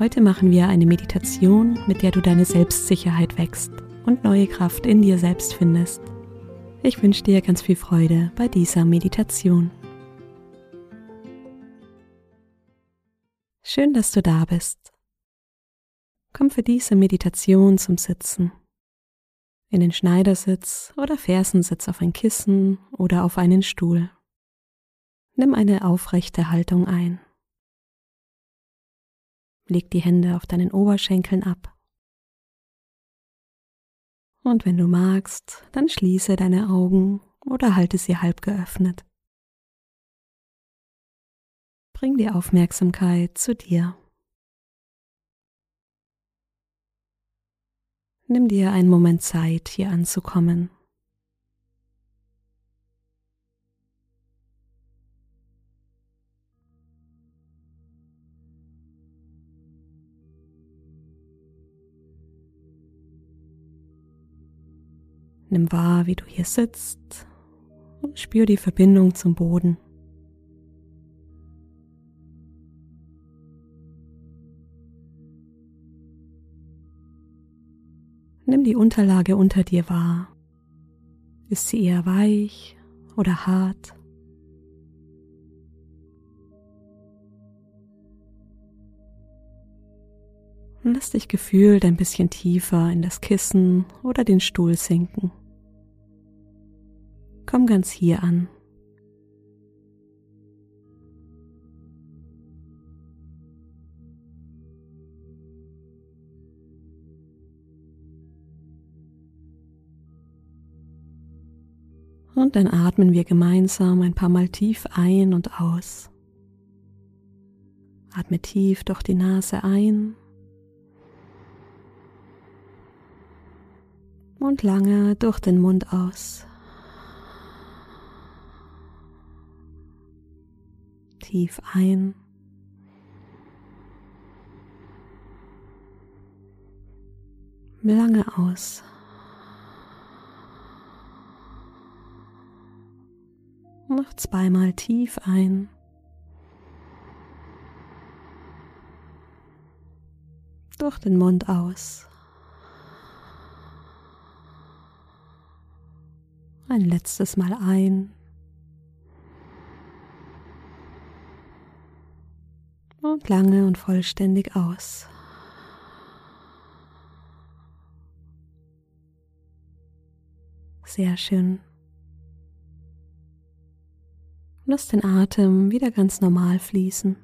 Heute machen wir eine Meditation, mit der du deine Selbstsicherheit wächst und neue Kraft in dir selbst findest. Ich wünsche dir ganz viel Freude bei dieser Meditation. Schön, dass du da bist. Komm für diese Meditation zum Sitzen. In den Schneidersitz oder Fersensitz auf ein Kissen oder auf einen Stuhl. Nimm eine aufrechte Haltung ein. Leg die Hände auf deinen Oberschenkeln ab. Und wenn du magst, dann schließe deine Augen oder halte sie halb geöffnet. Bring die Aufmerksamkeit zu dir. Nimm dir einen Moment Zeit, hier anzukommen. Nimm wahr, wie du hier sitzt und spür die Verbindung zum Boden. Nimm die Unterlage unter dir wahr. Ist sie eher weich oder hart? Lass dich gefühlt ein bisschen tiefer in das Kissen oder den Stuhl sinken. Komm ganz hier an. Und dann atmen wir gemeinsam ein paar Mal tief ein und aus. Atme tief durch die Nase ein und lange durch den Mund aus. Tief ein. Lange aus. Noch zweimal tief ein. Durch den Mund aus. Ein letztes Mal ein. Und lange und vollständig aus. Sehr schön. Lass den Atem wieder ganz normal fließen.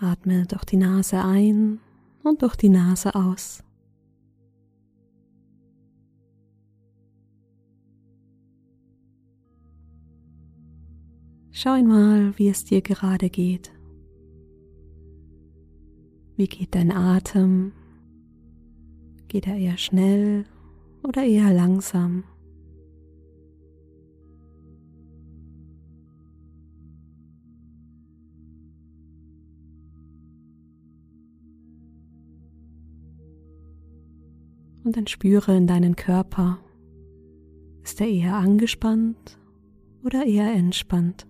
Atme durch die Nase ein und durch die Nase aus. Schau einmal, wie es dir gerade geht. Wie geht dein Atem? Geht er eher schnell oder eher langsam? Und dann spüre in deinen Körper. Ist er eher angespannt oder eher entspannt?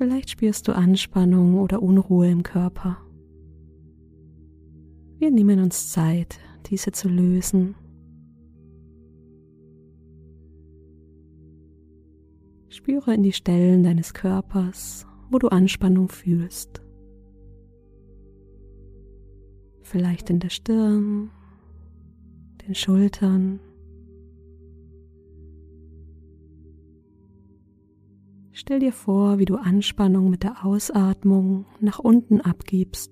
Vielleicht spürst du Anspannung oder Unruhe im Körper. Wir nehmen uns Zeit, diese zu lösen. Spüre in die Stellen deines Körpers, wo du Anspannung fühlst. Vielleicht in der Stirn, den Schultern, Stell dir vor, wie du Anspannung mit der Ausatmung nach unten abgibst.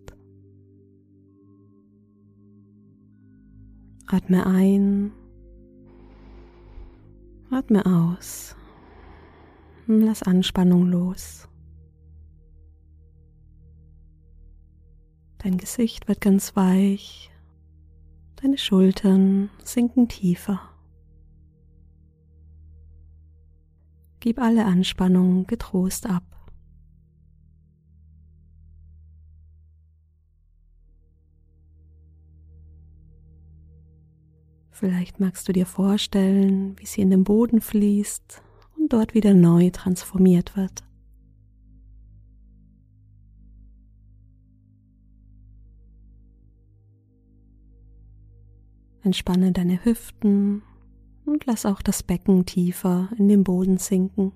Atme ein, atme aus. Lass Anspannung los. Dein Gesicht wird ganz weich, deine Schultern sinken tiefer. Gib alle Anspannung getrost ab. Vielleicht magst du dir vorstellen, wie sie in den Boden fließt und dort wieder neu transformiert wird. Entspanne deine Hüften und lass auch das Becken tiefer in den Boden sinken.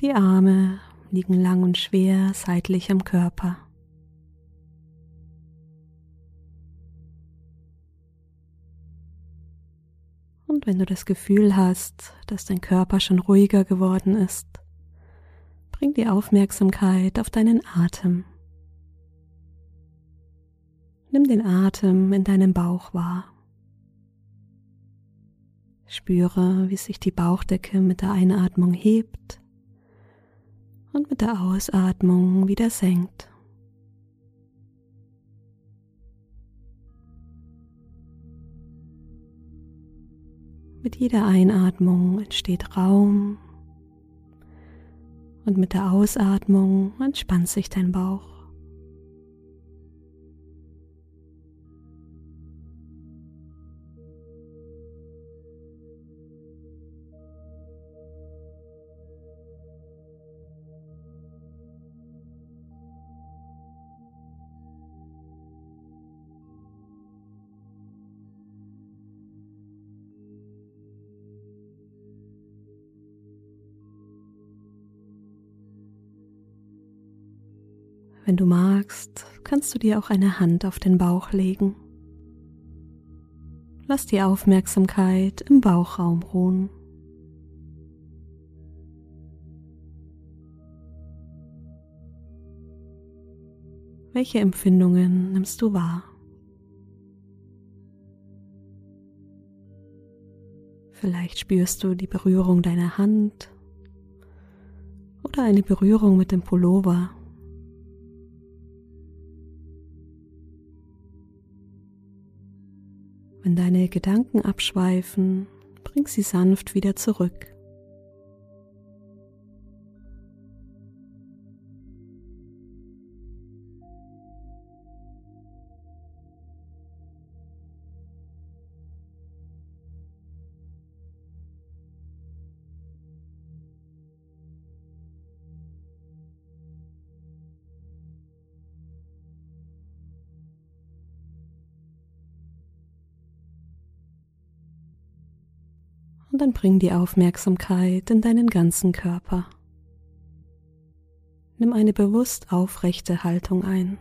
Die Arme liegen lang und schwer seitlich am Körper. Und wenn du das Gefühl hast, dass dein Körper schon ruhiger geworden ist, bring die Aufmerksamkeit auf deinen Atem. Nimm den Atem in deinem Bauch wahr. Spüre, wie sich die Bauchdecke mit der Einatmung hebt und mit der Ausatmung wieder senkt. Mit jeder Einatmung entsteht Raum und mit der Ausatmung entspannt sich dein Bauch. Wenn du magst, kannst du dir auch eine Hand auf den Bauch legen. Lass die Aufmerksamkeit im Bauchraum ruhen. Welche Empfindungen nimmst du wahr? Vielleicht spürst du die Berührung deiner Hand oder eine Berührung mit dem Pullover. Deine Gedanken abschweifen, bring sie sanft wieder zurück. Und dann bring die Aufmerksamkeit in deinen ganzen Körper. Nimm eine bewusst aufrechte Haltung ein.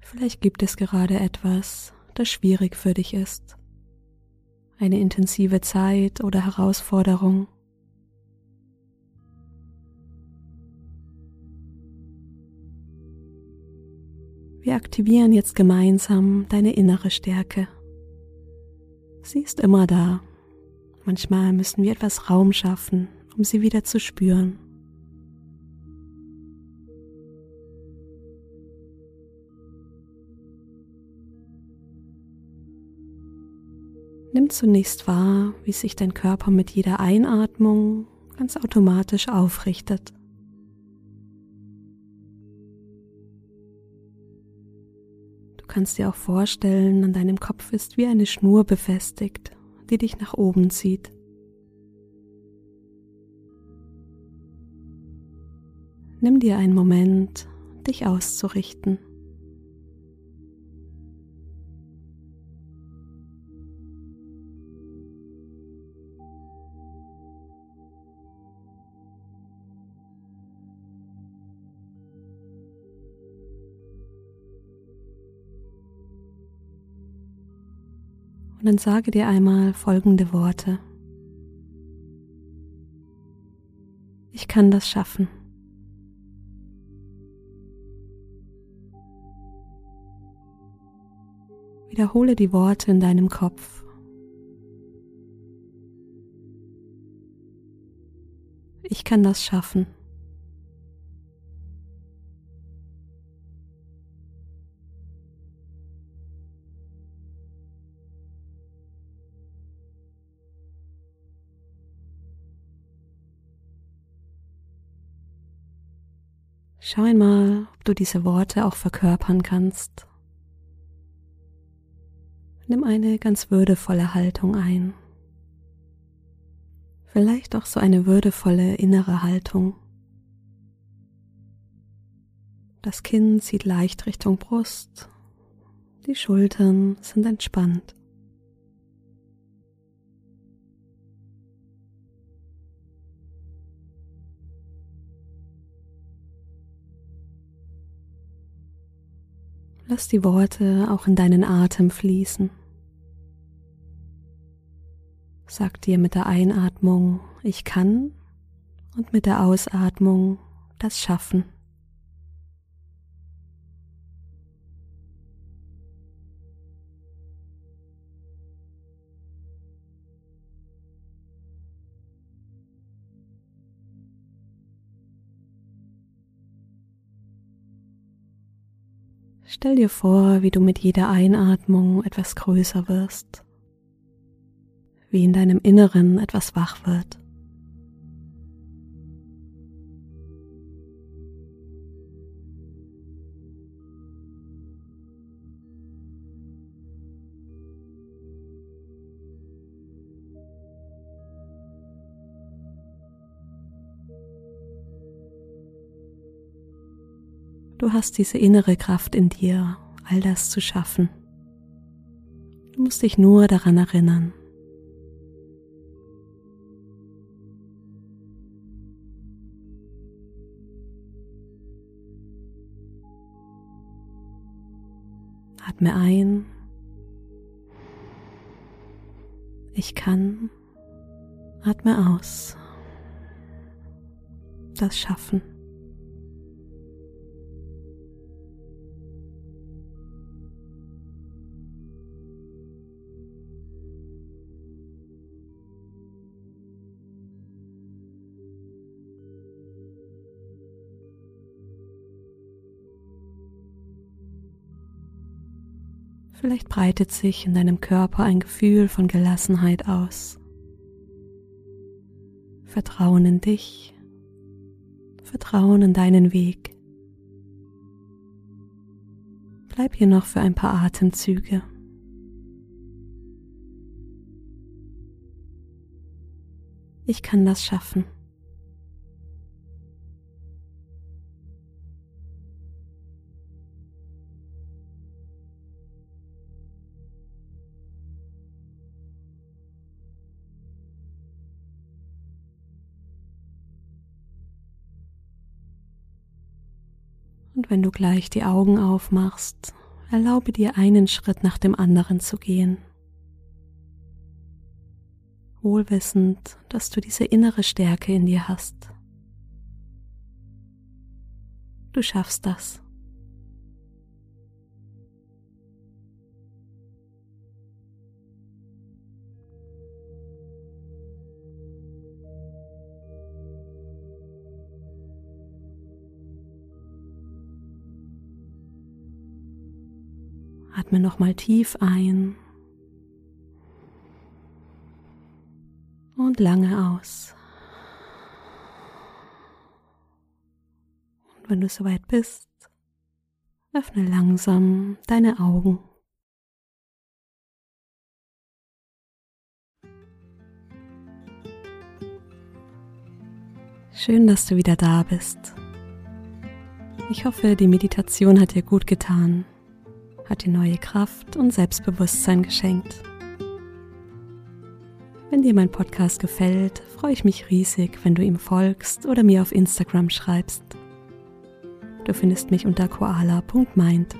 Vielleicht gibt es gerade etwas, das schwierig für dich ist. Eine intensive Zeit oder Herausforderung. Aktivieren jetzt gemeinsam deine innere Stärke. Sie ist immer da. Manchmal müssen wir etwas Raum schaffen, um sie wieder zu spüren. Nimm zunächst wahr, wie sich dein Körper mit jeder Einatmung ganz automatisch aufrichtet. Kannst dir auch vorstellen, an deinem Kopf ist wie eine Schnur befestigt, die dich nach oben zieht. Nimm dir einen Moment, dich auszurichten. Und dann sage dir einmal folgende Worte. Ich kann das schaffen. Wiederhole die Worte in deinem Kopf. Ich kann das schaffen. Schau einmal, ob du diese Worte auch verkörpern kannst. Nimm eine ganz würdevolle Haltung ein. Vielleicht auch so eine würdevolle innere Haltung. Das Kinn zieht leicht Richtung Brust. Die Schultern sind entspannt. Lass die Worte auch in deinen Atem fließen. Sag dir mit der Einatmung, ich kann und mit der Ausatmung, das Schaffen. Stell dir vor, wie du mit jeder Einatmung etwas größer wirst, wie in deinem Inneren etwas wach wird. Du hast diese innere Kraft in dir, all das zu schaffen. Du musst dich nur daran erinnern. Atme ein. Ich kann. Atme aus. Das schaffen. Vielleicht breitet sich in deinem Körper ein Gefühl von Gelassenheit aus. Vertrauen in dich, Vertrauen in deinen Weg. Bleib hier noch für ein paar Atemzüge. Ich kann das schaffen. Und wenn du gleich die Augen aufmachst, erlaube dir einen Schritt nach dem anderen zu gehen. Wohlwissend, dass du diese innere Stärke in dir hast. Du schaffst das. Atme nochmal tief ein und lange aus. Und wenn du soweit bist, öffne langsam deine Augen. Schön, dass du wieder da bist. Ich hoffe, die Meditation hat dir gut getan hat dir neue Kraft und Selbstbewusstsein geschenkt. Wenn dir mein Podcast gefällt, freue ich mich riesig, wenn du ihm folgst oder mir auf Instagram schreibst. Du findest mich unter koala.mind.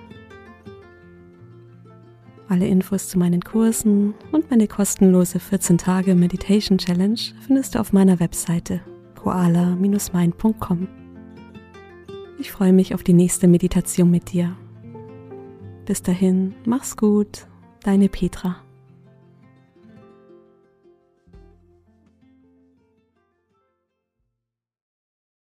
Alle Infos zu meinen Kursen und meine kostenlose 14 Tage Meditation Challenge findest du auf meiner Webseite koala-mind.com. Ich freue mich auf die nächste Meditation mit dir. Bis dahin, mach's gut, deine Petra.